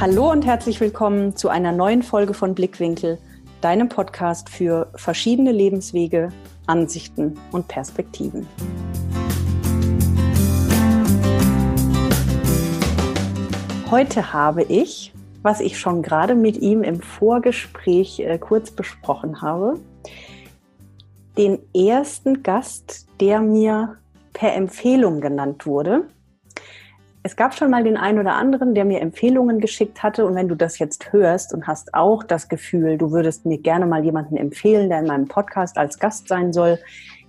Hallo und herzlich willkommen zu einer neuen Folge von Blickwinkel, deinem Podcast für verschiedene Lebenswege, Ansichten und Perspektiven. Heute habe ich, was ich schon gerade mit ihm im Vorgespräch äh, kurz besprochen habe, den ersten Gast, der mir per Empfehlung genannt wurde es gab schon mal den einen oder anderen, der mir Empfehlungen geschickt hatte. Und wenn du das jetzt hörst und hast auch das Gefühl, du würdest mir gerne mal jemanden empfehlen, der in meinem Podcast als Gast sein soll,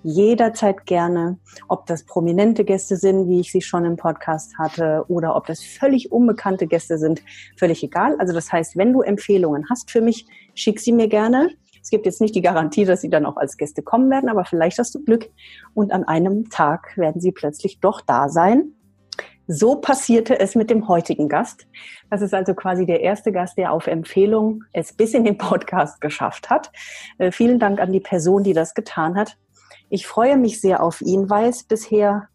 jederzeit gerne, ob das prominente Gäste sind, wie ich sie schon im Podcast hatte, oder ob das völlig unbekannte Gäste sind, völlig egal. Also das heißt, wenn du Empfehlungen hast für mich, schick sie mir gerne. Es gibt jetzt nicht die Garantie, dass sie dann auch als Gäste kommen werden, aber vielleicht hast du Glück und an einem Tag werden sie plötzlich doch da sein so passierte es mit dem heutigen Gast. Das ist also quasi der erste Gast, der auf Empfehlung es bis in den Podcast geschafft hat. Äh, vielen Dank an die Person, die das getan hat. Ich freue mich sehr auf ihn, weil es bisher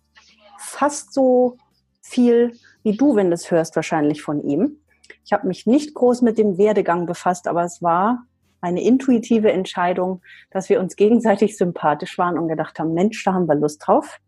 fast so viel wie du, wenn du es hörst, wahrscheinlich von ihm. Ich habe mich nicht groß mit dem Werdegang befasst, aber es war eine intuitive Entscheidung, dass wir uns gegenseitig sympathisch waren und gedacht haben, Mensch, da haben wir Lust drauf.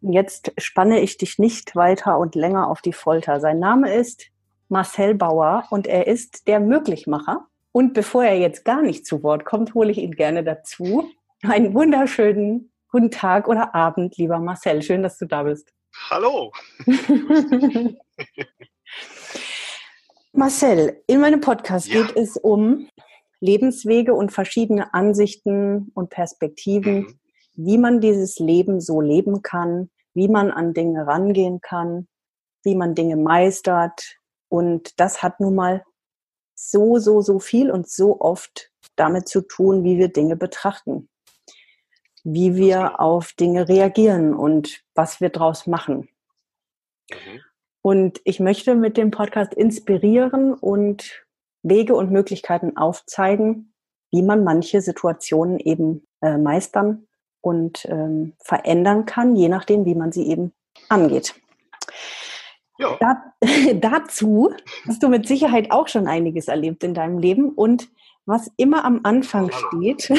Und jetzt spanne ich dich nicht weiter und länger auf die Folter. Sein Name ist Marcel Bauer und er ist der Möglichmacher. Und bevor er jetzt gar nicht zu Wort kommt, hole ich ihn gerne dazu. Einen wunderschönen guten Tag oder Abend, lieber Marcel. Schön, dass du da bist. Hallo. Marcel, in meinem Podcast ja. geht es um Lebenswege und verschiedene Ansichten und Perspektiven, mhm wie man dieses Leben so leben kann, wie man an Dinge rangehen kann, wie man Dinge meistert. Und das hat nun mal so, so, so viel und so oft damit zu tun, wie wir Dinge betrachten, wie wir auf Dinge reagieren und was wir draus machen. Mhm. Und ich möchte mit dem Podcast inspirieren und Wege und Möglichkeiten aufzeigen, wie man manche Situationen eben äh, meistern und ähm, verändern kann, je nachdem, wie man sie eben angeht. Ja. Da, dazu hast du mit Sicherheit auch schon einiges erlebt in deinem Leben und was immer am Anfang steht,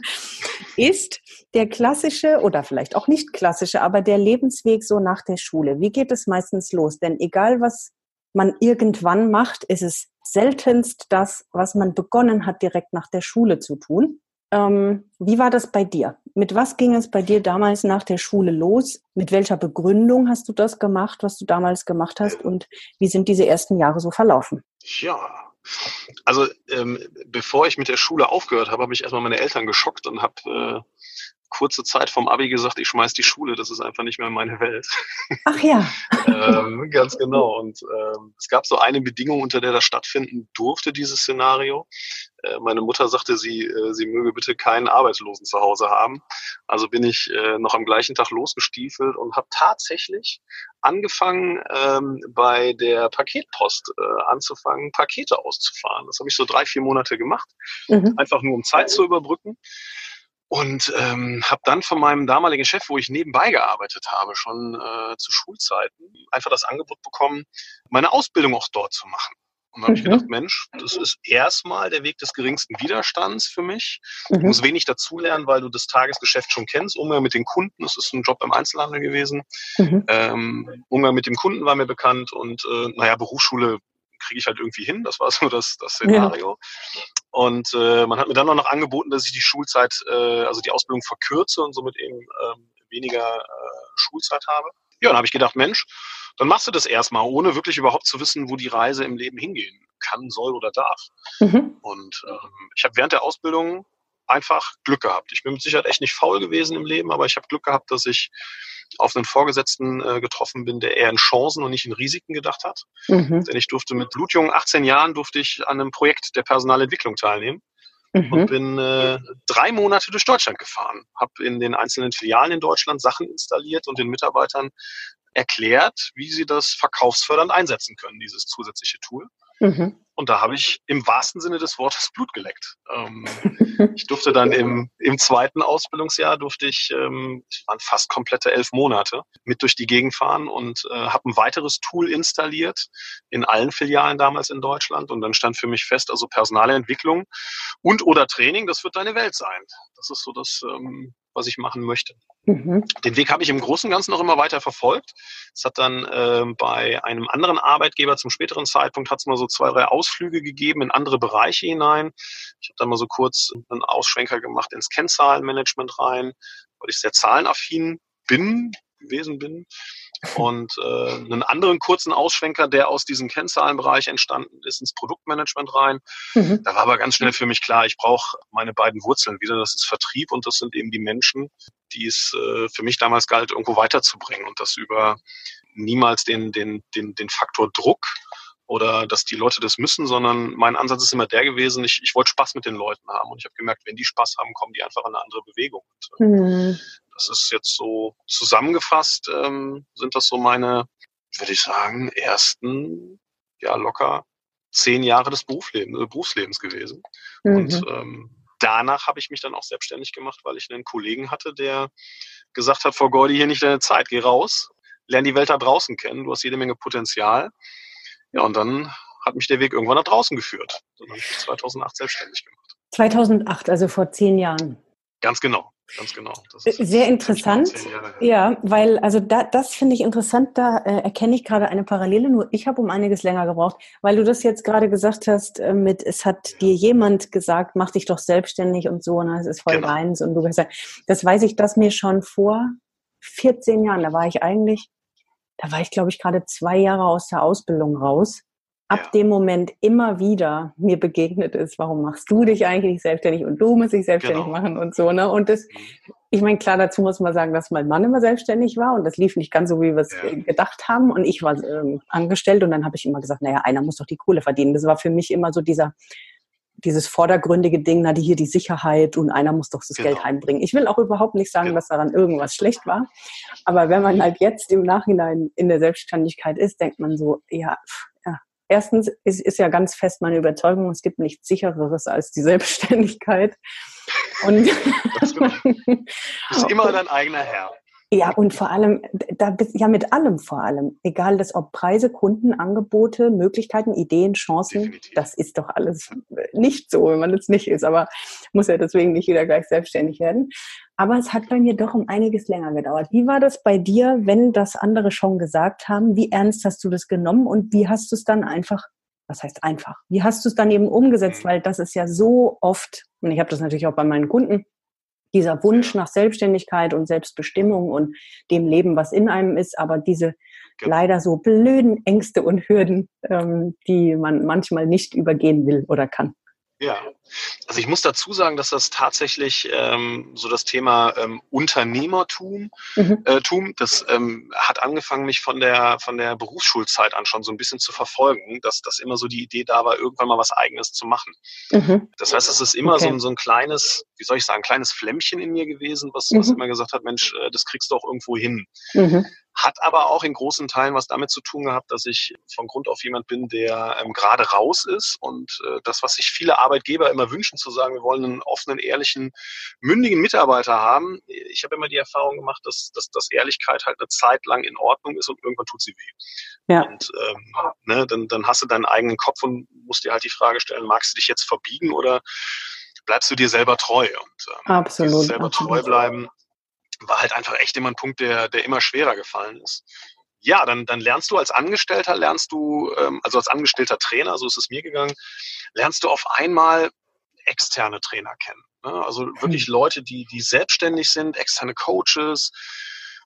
ist der klassische oder vielleicht auch nicht klassische, aber der Lebensweg so nach der Schule. Wie geht es meistens los? Denn egal was man irgendwann macht, ist es seltenst das, was man begonnen hat, direkt nach der Schule zu tun. Ähm, wie war das bei dir? Mit was ging es bei dir damals nach der Schule los? Mit welcher Begründung hast du das gemacht, was du damals gemacht hast? Und wie sind diese ersten Jahre so verlaufen? Ja, also ähm, bevor ich mit der Schule aufgehört habe, habe ich erstmal meine Eltern geschockt und habe äh, kurze Zeit vom Abi gesagt, ich schmeiß die Schule, das ist einfach nicht mehr meine Welt. Ach ja. ähm, ganz genau. Und ähm, es gab so eine Bedingung, unter der das stattfinden durfte, dieses Szenario. Äh, meine Mutter sagte, sie, äh, sie möge bitte keinen Arbeitslosen zu Hause haben. Also bin ich äh, noch am gleichen Tag losgestiefelt und habe tatsächlich angefangen, ähm, bei der Paketpost äh, anzufangen, Pakete auszufahren. Das habe ich so drei, vier Monate gemacht, mhm. einfach nur um Zeit zu überbrücken. Und ähm, habe dann von meinem damaligen Chef, wo ich nebenbei gearbeitet habe, schon äh, zu Schulzeiten, einfach das Angebot bekommen, meine Ausbildung auch dort zu machen. Und dann habe ich mhm. gedacht, Mensch, das ist erstmal der Weg des geringsten Widerstands für mich. Mhm. Ich muss wenig dazulernen, weil du das Tagesgeschäft schon kennst. Umgang mit den Kunden, das ist ein Job im Einzelhandel gewesen. Mhm. Ähm, Umgang mit dem Kunden war mir bekannt und äh, naja, Berufsschule kriege ich halt irgendwie hin. Das war so das, das Szenario. Ja. Und äh, man hat mir dann noch angeboten, dass ich die Schulzeit, äh, also die Ausbildung verkürze und somit eben ähm, weniger äh, Schulzeit habe. Ja, dann habe ich gedacht, Mensch, dann machst du das erstmal, ohne wirklich überhaupt zu wissen, wo die Reise im Leben hingehen kann, soll oder darf. Mhm. Und ähm, ich habe während der Ausbildung einfach Glück gehabt. Ich bin mit Sicherheit echt nicht faul gewesen im Leben, aber ich habe Glück gehabt, dass ich auf einen Vorgesetzten äh, getroffen bin, der eher in Chancen und nicht in Risiken gedacht hat. Mhm. Denn ich durfte mit blutjungen 18 Jahren durfte ich an einem Projekt der Personalentwicklung teilnehmen mhm. und bin äh, drei Monate durch Deutschland gefahren, habe in den einzelnen Filialen in Deutschland Sachen installiert und den Mitarbeitern erklärt, wie sie das verkaufsfördernd einsetzen können, dieses zusätzliche Tool. Mhm. Und da habe ich im wahrsten Sinne des Wortes Blut geleckt. Ähm, ich durfte dann im, im zweiten Ausbildungsjahr, durfte ich, ähm, waren fast komplette elf Monate, mit durch die Gegend fahren und äh, habe ein weiteres Tool installiert in allen Filialen damals in Deutschland. Und dann stand für mich fest, also personale Entwicklung und oder Training, das wird deine Welt sein. Das ist so das, ähm, was ich machen möchte. Mhm. Den Weg habe ich im Großen und Ganzen noch immer weiter verfolgt. Es hat dann äh, bei einem anderen Arbeitgeber zum späteren Zeitpunkt hat es mal so zwei, drei Ausflüge gegeben in andere Bereiche hinein. Ich habe dann mal so kurz einen Ausschwenker gemacht ins Kennzahlenmanagement rein, weil ich sehr zahlenaffin bin, gewesen bin und äh, einen anderen kurzen Ausschwenker, der aus diesem Kennzahlenbereich entstanden ist, ins Produktmanagement rein. Mhm. Da war aber ganz schnell für mich klar, ich brauche meine beiden Wurzeln wieder. Das ist Vertrieb und das sind eben die Menschen, die es äh, für mich damals galt, irgendwo weiterzubringen und das über niemals den, den, den, den Faktor Druck oder dass die Leute das müssen, sondern mein Ansatz ist immer der gewesen, ich, ich wollte Spaß mit den Leuten haben und ich habe gemerkt, wenn die Spaß haben, kommen die einfach in eine andere Bewegung. Äh, mhm. Das ist jetzt so zusammengefasst, ähm, sind das so meine, würde ich sagen, ersten, ja, locker zehn Jahre des Berufslebens, äh, Berufslebens gewesen. Mhm. Und ähm, danach habe ich mich dann auch selbstständig gemacht, weil ich einen Kollegen hatte, der gesagt hat, Frau Gordi, hier nicht deine Zeit, geh raus, lern die Welt da draußen kennen, du hast jede Menge Potenzial. Ja, und dann hat mich der Weg irgendwann nach draußen geführt. Dann habe ich mich 2008 selbstständig gemacht. 2008, also vor zehn Jahren. Ganz genau. Ganz genau. Sehr interessant. Ja, weil, also da, das finde ich interessant, da äh, erkenne ich gerade eine Parallele, nur ich habe um einiges länger gebraucht, weil du das jetzt gerade gesagt hast, äh, mit es hat ja. dir jemand gesagt, mach dich doch selbstständig und so, und ne, es ist voll genau. deins und du gesagt, das weiß ich, dass mir schon vor 14 Jahren, da war ich eigentlich, da war ich glaube ich gerade zwei Jahre aus der Ausbildung raus ab ja. dem Moment immer wieder mir begegnet ist, warum machst du dich eigentlich selbstständig und du musst dich selbstständig genau. machen und so, ne? Und das, mhm. ich meine, klar, dazu muss man sagen, dass mein Mann immer selbstständig war und das lief nicht ganz so, wie wir es ja. gedacht haben und ich war ähm, angestellt und dann habe ich immer gesagt, naja, einer muss doch die Kohle verdienen. Das war für mich immer so dieser, dieses vordergründige Ding, na, die hier die Sicherheit und einer muss doch das genau. Geld heimbringen. Ich will auch überhaupt nicht sagen, genau. dass daran irgendwas schlecht war. Aber wenn man halt jetzt im Nachhinein in der Selbstständigkeit ist, denkt man so, ja, erstens ist, ist ja ganz fest meine Überzeugung, es gibt nichts sichereres als die Selbstständigkeit. Und du bist immer dein eigener Herr. Ja, und vor allem, da bist, ja mit allem vor allem, egal das ob Preise, Kunden, Angebote, Möglichkeiten, Ideen, Chancen, Definitiv. das ist doch alles nicht so, wenn man es nicht ist, aber muss ja deswegen nicht jeder gleich selbstständig werden. Aber es hat bei mir doch um einiges länger gedauert. Wie war das bei dir, wenn das andere schon gesagt haben? Wie ernst hast du das genommen und wie hast du es dann einfach was heißt einfach? Wie hast du es dann eben umgesetzt? Mhm. Weil das ist ja so oft, und ich habe das natürlich auch bei meinen Kunden, dieser Wunsch nach Selbstständigkeit und Selbstbestimmung und dem Leben, was in einem ist, aber diese genau. leider so blöden Ängste und Hürden, ähm, die man manchmal nicht übergehen will oder kann. Ja, also ich muss dazu sagen, dass das tatsächlich ähm, so das Thema ähm, Unternehmertum, mhm. äh, Tum, das ähm, hat angefangen, mich von der von der Berufsschulzeit an schon so ein bisschen zu verfolgen, dass das immer so die Idee da war, irgendwann mal was Eigenes zu machen. Mhm. Das heißt, es ist immer okay. so, ein, so ein kleines, wie soll ich sagen, kleines Flämmchen in mir gewesen, was, mhm. was immer gesagt hat, Mensch, äh, das kriegst du auch irgendwo hin. Mhm. Hat aber auch in großen Teilen was damit zu tun gehabt, dass ich von Grund auf jemand bin, der ähm, gerade raus ist und äh, das, was sich viele Arbeitgeber immer wünschen, zu sagen, wir wollen einen offenen, ehrlichen, mündigen Mitarbeiter haben. Ich habe immer die Erfahrung gemacht, dass, dass, dass Ehrlichkeit halt eine Zeit lang in Ordnung ist und irgendwann tut sie weh. Ja. Und ähm, ne, dann, dann hast du deinen eigenen Kopf und musst dir halt die Frage stellen, magst du dich jetzt verbiegen oder bleibst du dir selber treu? Und ähm, absolut, selber absolut. treu bleiben war halt einfach echt immer ein Punkt, der, der immer schwerer gefallen ist. Ja, dann, dann lernst du als Angestellter, lernst du, ähm, also als angestellter Trainer, so ist es mir gegangen, lernst du auf einmal externe Trainer kennen. Ne? Also wirklich hm. Leute, die, die selbstständig sind, externe Coaches.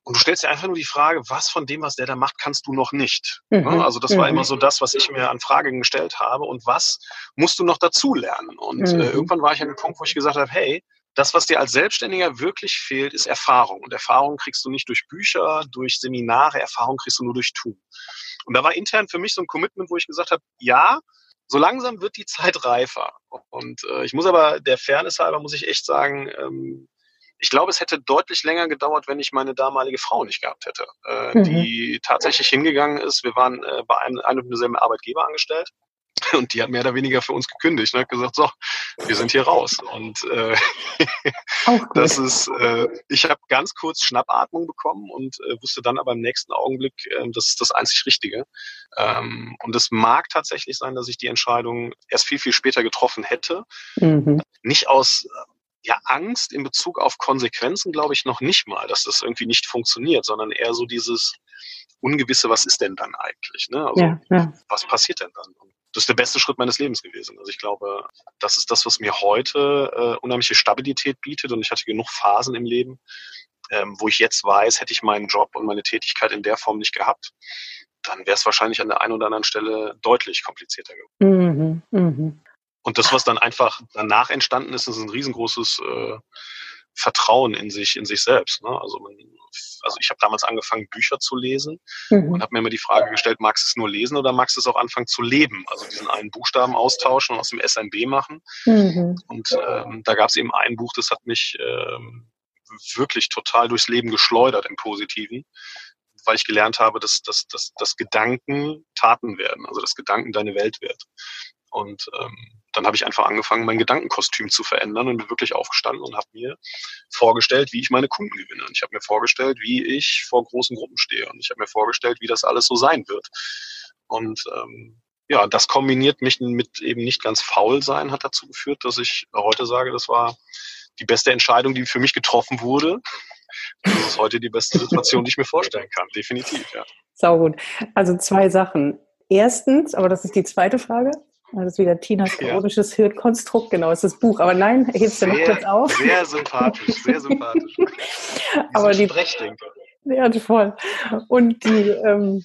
Und du stellst dir einfach nur die Frage, was von dem, was der da macht, kannst du noch nicht. Ne? Mhm. Also das war mhm. immer so das, was ich mir an Fragen gestellt habe. Und was musst du noch dazu lernen? Und äh, mhm. äh, irgendwann war ich an dem Punkt, wo ich gesagt habe, hey, das, was dir als Selbstständiger wirklich fehlt, ist Erfahrung. Und Erfahrung kriegst du nicht durch Bücher, durch Seminare, Erfahrung kriegst du nur durch Tun. Und da war intern für mich so ein Commitment, wo ich gesagt habe, ja, so langsam wird die Zeit reifer. Und äh, ich muss aber der Fairness halber, muss ich echt sagen, ähm, ich glaube, es hätte deutlich länger gedauert, wenn ich meine damalige Frau nicht gehabt hätte, äh, mhm. die tatsächlich hingegangen ist. Wir waren äh, bei einem, einem und demselben Arbeitgeber angestellt Und die hat mehr oder weniger für uns gekündigt und hat gesagt, so, wir sind hier raus. Und äh, das ist, äh, ich habe ganz kurz Schnappatmung bekommen und äh, wusste dann aber im nächsten Augenblick, äh, das ist das einzig Richtige. Ähm, und es mag tatsächlich sein, dass ich die Entscheidung erst viel, viel später getroffen hätte. Mhm. Nicht aus ja, Angst in Bezug auf Konsequenzen, glaube ich, noch nicht mal, dass das irgendwie nicht funktioniert, sondern eher so dieses Ungewisse, was ist denn dann eigentlich? Ne? Also, ja, ja. was passiert denn dann? Und das ist der beste Schritt meines Lebens gewesen. Also ich glaube, das ist das, was mir heute äh, unheimliche Stabilität bietet und ich hatte genug Phasen im Leben, ähm, wo ich jetzt weiß, hätte ich meinen Job und meine Tätigkeit in der Form nicht gehabt, dann wäre es wahrscheinlich an der einen oder anderen Stelle deutlich komplizierter geworden. Mhm, mh. Und das, was dann einfach danach entstanden ist, ist ein riesengroßes äh, Vertrauen in sich, in sich selbst. Ne? Also, man, also ich habe damals angefangen, Bücher zu lesen mhm. und habe mir immer die Frage gestellt, magst du es nur lesen oder magst du es auch anfangen zu leben? Also diesen einen Buchstaben austauschen und aus dem SMB machen. Mhm. Und ähm, da gab es eben ein Buch, das hat mich ähm, wirklich total durchs Leben geschleudert im Positiven weil ich gelernt habe, dass, dass, dass, dass Gedanken Taten werden, also dass Gedanken deine Welt wird. Und ähm, dann habe ich einfach angefangen, mein Gedankenkostüm zu verändern und bin wirklich aufgestanden und habe mir vorgestellt, wie ich meine Kunden gewinne. Und ich habe mir vorgestellt, wie ich vor großen Gruppen stehe. Und ich habe mir vorgestellt, wie das alles so sein wird. Und ähm, ja, das kombiniert mich mit eben nicht ganz faul sein, hat dazu geführt, dass ich heute sage, das war die beste Entscheidung, die für mich getroffen wurde. Das ist heute die beste Situation, die ich mir vorstellen kann, definitiv, ja. Sau gut. Also zwei Sachen. Erstens, aber das ist die zweite Frage, das ist wieder Tinas chaotisches ja. Hirnkonstrukt, genau, ist das Buch. Aber nein, hebst du noch kurz auf. Sehr sympathisch, sehr sympathisch. aber die Sprechdenker. Ja, voll. Und die, ähm,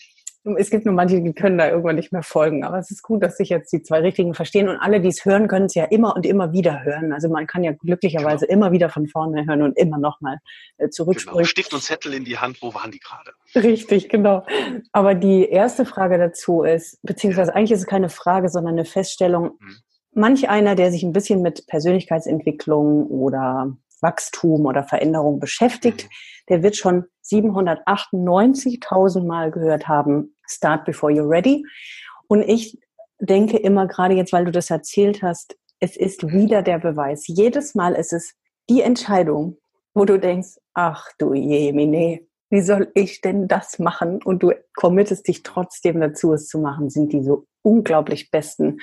es gibt nur manche, die können da irgendwann nicht mehr folgen. Aber es ist gut, dass sich jetzt die zwei Richtigen verstehen. Und alle, die es hören, können es ja immer und immer wieder hören. Also man kann ja glücklicherweise genau. immer wieder von vorne hören und immer nochmal äh, zurückspringen. Genau. Stift und Zettel in die Hand, wo waren die gerade? Richtig, genau. Aber die erste Frage dazu ist, beziehungsweise eigentlich ist es keine Frage, sondern eine Feststellung. Hm. Manch einer, der sich ein bisschen mit Persönlichkeitsentwicklung oder Wachstum oder Veränderung beschäftigt, hm. der wird schon 798.000 Mal gehört haben, Start before you're ready. Und ich denke immer, gerade jetzt, weil du das erzählt hast, es ist wieder der Beweis. Jedes Mal ist es die Entscheidung, wo du denkst, ach du Jemine, wie soll ich denn das machen? Und du committest dich trotzdem dazu, es zu machen, sind die so unglaublich besten.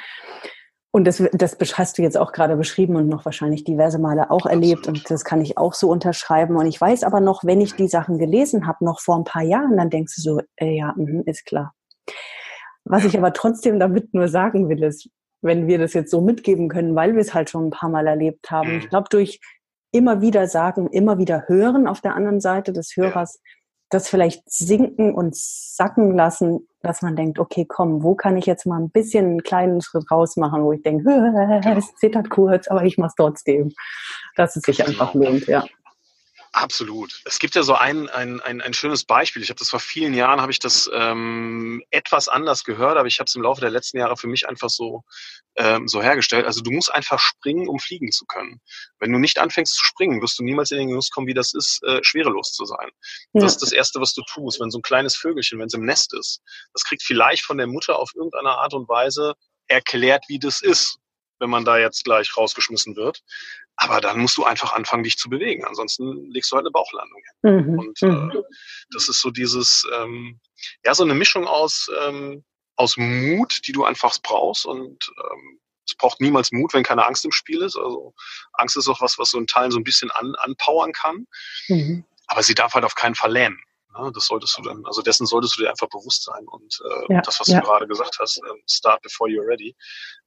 Und das, das hast du jetzt auch gerade beschrieben und noch wahrscheinlich diverse Male auch erlebt. Und das kann ich auch so unterschreiben. Und ich weiß aber noch, wenn ich die Sachen gelesen habe, noch vor ein paar Jahren, dann denkst du so, äh, ja, mh, ist klar. Was ich aber trotzdem damit nur sagen will, ist, wenn wir das jetzt so mitgeben können, weil wir es halt schon ein paar Mal erlebt haben. Ich mhm. glaube, durch immer wieder sagen, immer wieder hören auf der anderen Seite des Hörers, ja das vielleicht sinken und sacken lassen, dass man denkt, okay, komm, wo kann ich jetzt mal ein bisschen einen kleinen Schritt raus machen, wo ich denke, es zittert kurz, aber ich mache es trotzdem. Dass es sich einfach lohnt, ja. Absolut. Es gibt ja so ein, ein, ein, ein schönes Beispiel. Ich habe das vor vielen Jahren, habe ich das ähm, etwas anders gehört, aber ich habe es im Laufe der letzten Jahre für mich einfach so, ähm, so hergestellt. Also du musst einfach springen, um fliegen zu können. Wenn du nicht anfängst zu springen, wirst du niemals in den Genuss kommen, wie das ist, äh, schwerelos zu sein. Ja. Das ist das Erste, was du tust. Wenn so ein kleines Vögelchen, wenn es im Nest ist, das kriegt vielleicht von der Mutter auf irgendeine Art und Weise erklärt, wie das ist wenn man da jetzt gleich rausgeschmissen wird. Aber dann musst du einfach anfangen, dich zu bewegen. Ansonsten legst du halt eine Bauchlandung hin. Mhm. Und mhm. äh, das ist so dieses, ähm, ja, so eine Mischung aus, ähm, aus Mut, die du einfach brauchst. Und ähm, es braucht niemals Mut, wenn keine Angst im Spiel ist. Also Angst ist auch was, was so in Teilen so ein bisschen an, anpowern kann. Mhm. Aber sie darf halt auf keinen Fall lähmen. Ne? Das solltest du dann, also dessen solltest du dir einfach bewusst sein. Und äh, ja, das, was ja. du gerade gesagt hast, äh, start before you're ready.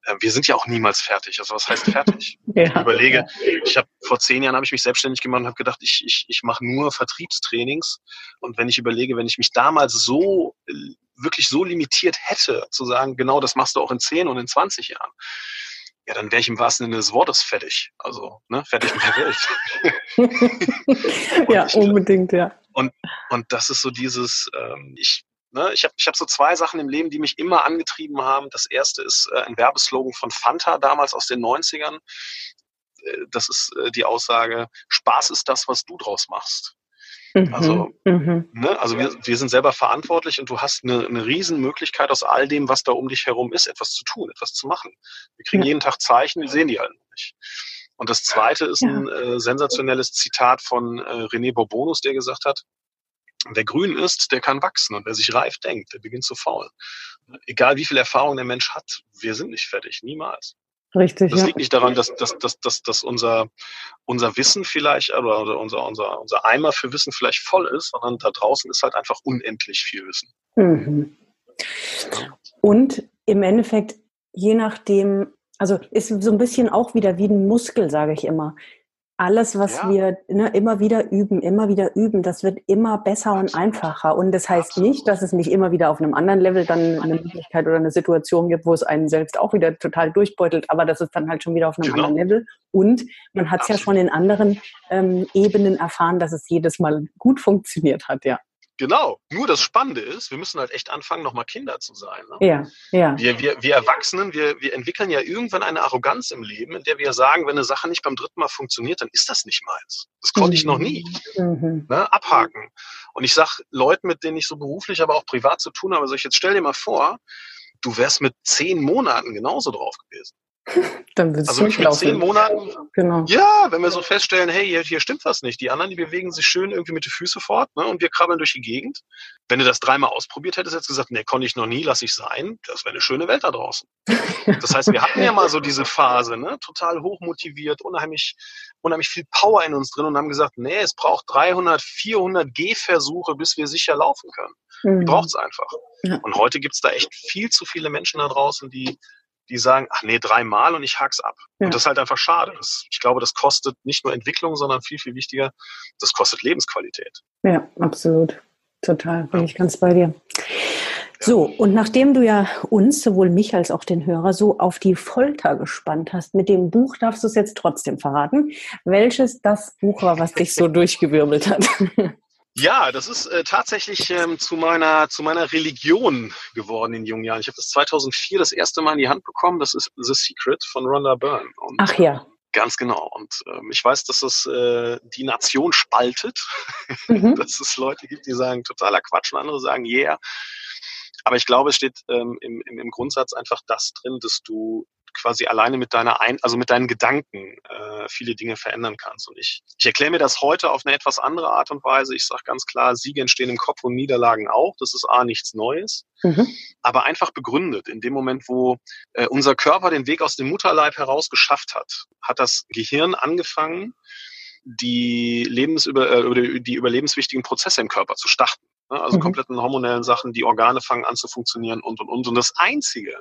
Äh, wir sind ja auch niemals fertig. Also was heißt fertig? ja, ich überlege, ich habe vor zehn Jahren habe ich mich selbstständig gemacht und habe gedacht, ich, ich, ich mache nur Vertriebstrainings. Und wenn ich überlege, wenn ich mich damals so äh, wirklich so limitiert hätte, zu sagen, genau das machst du auch in zehn und in 20 Jahren, ja, dann wäre ich im wahrsten Sinne des Wortes fertig. Also, ne, fertig mit der Welt. ja, ich, unbedingt, ja. Und, und das ist so dieses, ähm, ich, ne, ich habe ich hab so zwei Sachen im Leben, die mich immer angetrieben haben. Das erste ist äh, ein Werbeslogan von Fanta damals aus den 90ern. Äh, das ist äh, die Aussage, Spaß ist das, was du draus machst. Mhm. Also, mhm. Ne, also wir, wir sind selber verantwortlich und du hast eine, eine Riesenmöglichkeit aus all dem, was da um dich herum ist, etwas zu tun, etwas zu machen. Wir kriegen ja. jeden Tag Zeichen, wir sehen die halt nicht. Und das zweite ist ein äh, sensationelles Zitat von äh, René Bourbonus, der gesagt hat, Wer grün ist, der kann wachsen und wer sich reif denkt, der beginnt zu faulen. Egal wie viel Erfahrung der Mensch hat, wir sind nicht fertig, niemals. Richtig. Das ja. liegt nicht daran, dass, dass, dass, dass, dass unser, unser Wissen vielleicht oder unser, unser, unser Eimer für Wissen vielleicht voll ist, sondern da draußen ist halt einfach unendlich viel Wissen. Mhm. Und im Endeffekt, je nachdem, also ist so ein bisschen auch wieder wie ein Muskel, sage ich immer alles, was ja. wir ne, immer wieder üben, immer wieder üben, das wird immer besser Absolut. und einfacher. Und das heißt Absolut. nicht, dass es nicht immer wieder auf einem anderen Level dann eine Möglichkeit oder eine Situation gibt, wo es einen selbst auch wieder total durchbeutelt, aber das ist dann halt schon wieder auf einem genau. anderen Level. Und man hat es ja schon in anderen ähm, Ebenen erfahren, dass es jedes Mal gut funktioniert hat, ja. Genau. Nur das Spannende ist, wir müssen halt echt anfangen, nochmal Kinder zu sein. Ne? Ja, ja. Wir, wir, wir Erwachsenen, wir, wir entwickeln ja irgendwann eine Arroganz im Leben, in der wir sagen, wenn eine Sache nicht beim dritten Mal funktioniert, dann ist das nicht meins. Das konnte mhm. ich noch nie. Mhm. Ne? Abhaken. Und ich sag Leuten, mit denen ich so beruflich, aber auch privat zu tun habe, also ich jetzt stell dir mal vor, du wärst mit zehn Monaten genauso drauf gewesen. Dann wird's also mit zehn Monaten, genau. ja, wenn wir so feststellen, hey, hier, hier, stimmt was nicht. Die anderen, die bewegen sich schön irgendwie mit den Füßen fort ne, und wir krabbeln durch die Gegend. Wenn du das dreimal ausprobiert hättest, hättest du gesagt, nee, konnte ich noch nie, lass ich sein. Das wäre eine schöne Welt da draußen. Das heißt, wir hatten ja mal so diese Phase, ne, total hochmotiviert, unheimlich, unheimlich viel Power in uns drin und haben gesagt, nee, es braucht 300, 400 Gehversuche, bis wir sicher laufen können. Mhm. Braucht es einfach. Ja. Und heute gibt es da echt viel zu viele Menschen da draußen, die die sagen, ach nee, dreimal und ich hack's ab. Ja. Und das ist halt einfach schade. Das, ich glaube, das kostet nicht nur Entwicklung, sondern viel, viel wichtiger, das kostet Lebensqualität. Ja, absolut. Total, bin ja. ich ganz bei dir. So, und nachdem du ja uns, sowohl mich als auch den Hörer, so auf die Folter gespannt hast, mit dem Buch darfst du es jetzt trotzdem verraten, welches das Buch war, was dich so durchgewirbelt hat. Ja, das ist äh, tatsächlich ähm, zu meiner zu meiner Religion geworden in jungen Jahren. Ich habe das 2004 das erste Mal in die Hand bekommen. Das ist The Secret von Rhonda Byrne. Und, Ach ja. Ganz genau. Und ähm, ich weiß, dass es äh, die Nation spaltet, mhm. dass es Leute gibt, die sagen totaler Quatsch und andere sagen yeah. Aber ich glaube, es steht ähm, im, im, im Grundsatz einfach das drin, dass du quasi alleine mit deiner ein, also mit deinen Gedanken äh, viele Dinge verändern kannst. Und ich, ich erkläre mir das heute auf eine etwas andere Art und Weise. Ich sage ganz klar, Siege entstehen im Kopf und Niederlagen auch. Das ist A nichts Neues, mhm. aber einfach begründet. In dem Moment, wo äh, unser Körper den Weg aus dem Mutterleib heraus geschafft hat, hat das Gehirn angefangen, die Lebensüber, äh, die überlebenswichtigen Prozesse im Körper zu starten. Ne? Also mhm. kompletten hormonellen Sachen, die Organe fangen an zu funktionieren und und und. Und das Einzige,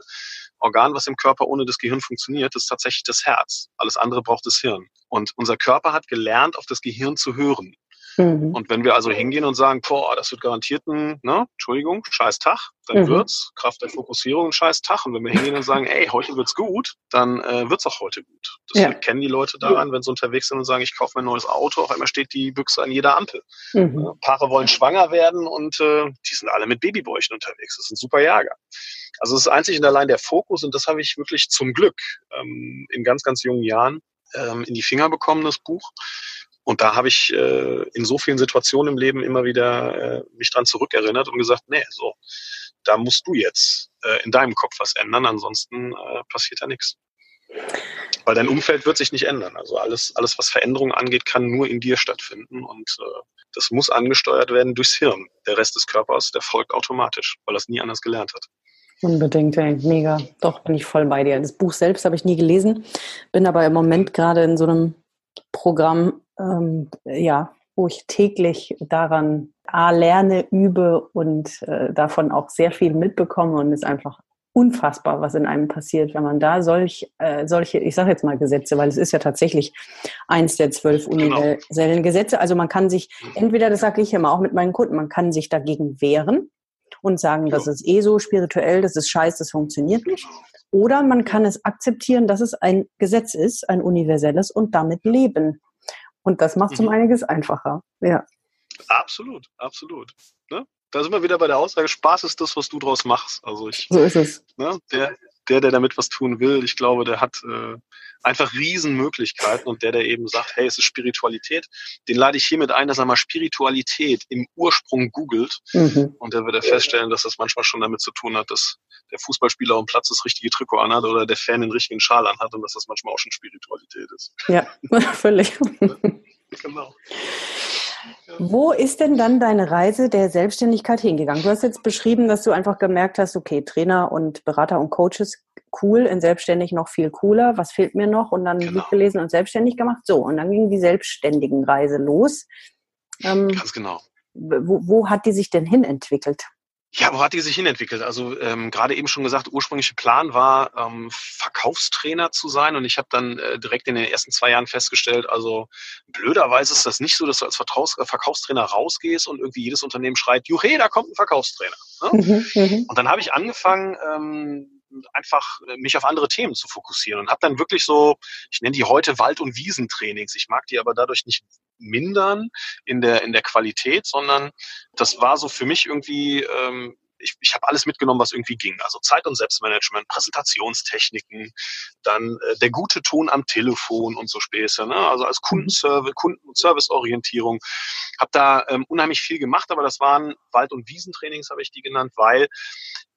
Organ, was im Körper ohne das Gehirn funktioniert, ist tatsächlich das Herz. Alles andere braucht das Hirn. Und unser Körper hat gelernt, auf das Gehirn zu hören. Mhm. Und wenn wir also hingehen und sagen, boah, das wird garantiert ein, ne, Entschuldigung, scheiß Tag, dann mhm. wird's, Kraft der Fokussierung, ein scheiß Tag. Und wenn wir hingehen und sagen, ey, heute wird's gut, dann äh, wird's auch heute gut. Das ja. kennen die Leute daran, wenn sie unterwegs sind und sagen, ich kaufe mir ein neues Auto, auf einmal steht die Büchse an jeder Ampel. Mhm. Paare wollen schwanger werden und äh, die sind alle mit Babybäuchen unterwegs. Das ist ein super Jahrgang. Also es ist einzig und allein der Fokus und das habe ich wirklich zum Glück ähm, in ganz, ganz jungen Jahren ähm, in die Finger bekommen, das Buch. Und da habe ich äh, in so vielen Situationen im Leben immer wieder äh, mich dran zurückerinnert und gesagt, nee, so, da musst du jetzt äh, in deinem Kopf was ändern, ansonsten äh, passiert da nichts. Weil dein Umfeld wird sich nicht ändern. Also alles, alles, was Veränderungen angeht, kann nur in dir stattfinden und äh, das muss angesteuert werden durchs Hirn. Der Rest des Körpers, der folgt automatisch, weil es nie anders gelernt hat. Unbedingt, ey, mega. Doch, bin ich voll bei dir. Das Buch selbst habe ich nie gelesen, bin aber im Moment gerade in so einem Programm, ähm, ja, wo ich täglich daran A, lerne, übe und äh, davon auch sehr viel mitbekomme und es ist einfach unfassbar, was in einem passiert, wenn man da solch, äh, solche, ich sage jetzt mal Gesetze, weil es ist ja tatsächlich eins der zwölf genau. universellen Gesetze. Also man kann sich, entweder, das sage ich immer auch mit meinen Kunden, man kann sich dagegen wehren und sagen, das ist eh so spirituell, das ist scheiße, das funktioniert nicht. Oder man kann es akzeptieren, dass es ein Gesetz ist, ein universelles und damit leben. Und das macht es um mhm. einiges einfacher. Ja. Absolut, absolut. Ne? Da sind wir wieder bei der Aussage, Spaß ist das, was du draus machst. Also ich, so ist es. Ne, der, der, der damit was tun will, ich glaube, der hat äh, einfach Riesenmöglichkeiten und der, der eben sagt, hey, es ist Spiritualität, den lade ich hiermit ein, dass er mal Spiritualität im Ursprung googelt mhm. und der wird er feststellen, dass das manchmal schon damit zu tun hat, dass der Fußballspieler am Platz das richtige Trikot anhat oder der Fan den richtigen Schal anhat und dass das manchmal auch schon Spiritualität ist. Ja, völlig. genau. Wo ist denn dann deine Reise der Selbstständigkeit hingegangen? Du hast jetzt beschrieben, dass du einfach gemerkt hast, okay, Trainer und Berater und Coaches, cool, in selbstständig noch viel cooler. Was fehlt mir noch? Und dann genau. Buch gelesen und selbstständig gemacht. So, und dann ging die selbstständigen Reise los. Ähm, Ganz genau. Wo, wo hat die sich denn hin entwickelt? Ja, wo hat die sich hinentwickelt? Also ähm, gerade eben schon gesagt, ursprüngliche Plan war, ähm, Verkaufstrainer zu sein. Und ich habe dann äh, direkt in den ersten zwei Jahren festgestellt, also blöderweise ist das nicht so, dass du als Vertraus äh, Verkaufstrainer rausgehst und irgendwie jedes Unternehmen schreit, juhe, da kommt ein Verkaufstrainer. Ne? Mhm, mhm. und dann habe ich angefangen, ähm, einfach äh, mich auf andere Themen zu fokussieren und habe dann wirklich so, ich nenne die heute Wald- und Wiesentrainings. Ich mag die aber dadurch nicht mindern in der in der Qualität, sondern das war so für mich irgendwie ähm, ich, ich habe alles mitgenommen, was irgendwie ging. Also Zeit- und Selbstmanagement, Präsentationstechniken, dann äh, der gute Ton am Telefon und so Späße. Ne? Also als Kundenservice, Kunden- und Serviceorientierung. Habe da ähm, unheimlich viel gemacht, aber das waren Wald- und Wiesentrainings, habe ich die genannt, weil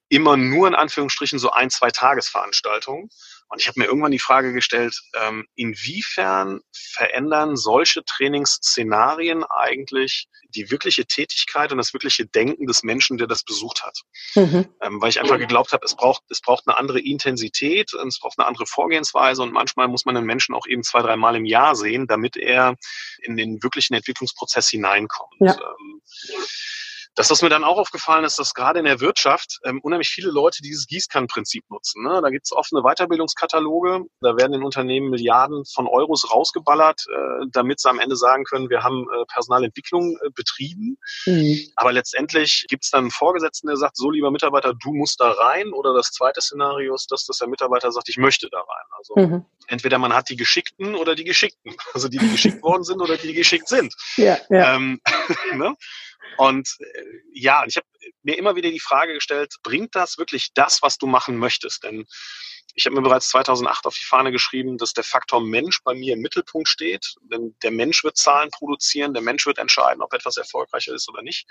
immer nur in Anführungsstrichen so ein, zwei Tagesveranstaltungen. Und ich habe mir irgendwann die Frage gestellt, ähm, inwiefern verändern solche Trainingsszenarien eigentlich die wirkliche Tätigkeit und das wirkliche Denken des Menschen, der das besucht hat? Mhm. Ähm, weil ich einfach geglaubt habe, es braucht, es braucht eine andere Intensität, es braucht eine andere Vorgehensweise und manchmal muss man den Menschen auch eben zwei, dreimal im Jahr sehen, damit er in den wirklichen Entwicklungsprozess hineinkommt. Ja. Ähm, das, was mir dann auch aufgefallen ist, dass gerade in der Wirtschaft ähm, unheimlich viele Leute dieses Gießkannenprinzip nutzen. Ne? Da gibt es offene Weiterbildungskataloge, da werden in Unternehmen Milliarden von Euros rausgeballert, äh, damit sie am Ende sagen können, wir haben äh, Personalentwicklung äh, betrieben. Mhm. Aber letztendlich gibt es dann einen Vorgesetzten, der sagt, so lieber Mitarbeiter, du musst da rein. Oder das zweite Szenario ist, dass, dass der Mitarbeiter sagt, ich möchte da rein. Also mhm. entweder man hat die Geschickten oder die Geschickten. Also die, die geschickt worden sind oder die, die geschickt sind. Ja, ja. Ähm, ne? Und äh, ja, ich habe mir immer wieder die Frage gestellt, bringt das wirklich das, was du machen möchtest? Denn ich habe mir bereits 2008 auf die Fahne geschrieben, dass der Faktor Mensch bei mir im Mittelpunkt steht. Denn der Mensch wird Zahlen produzieren, der Mensch wird entscheiden, ob etwas erfolgreicher ist oder nicht.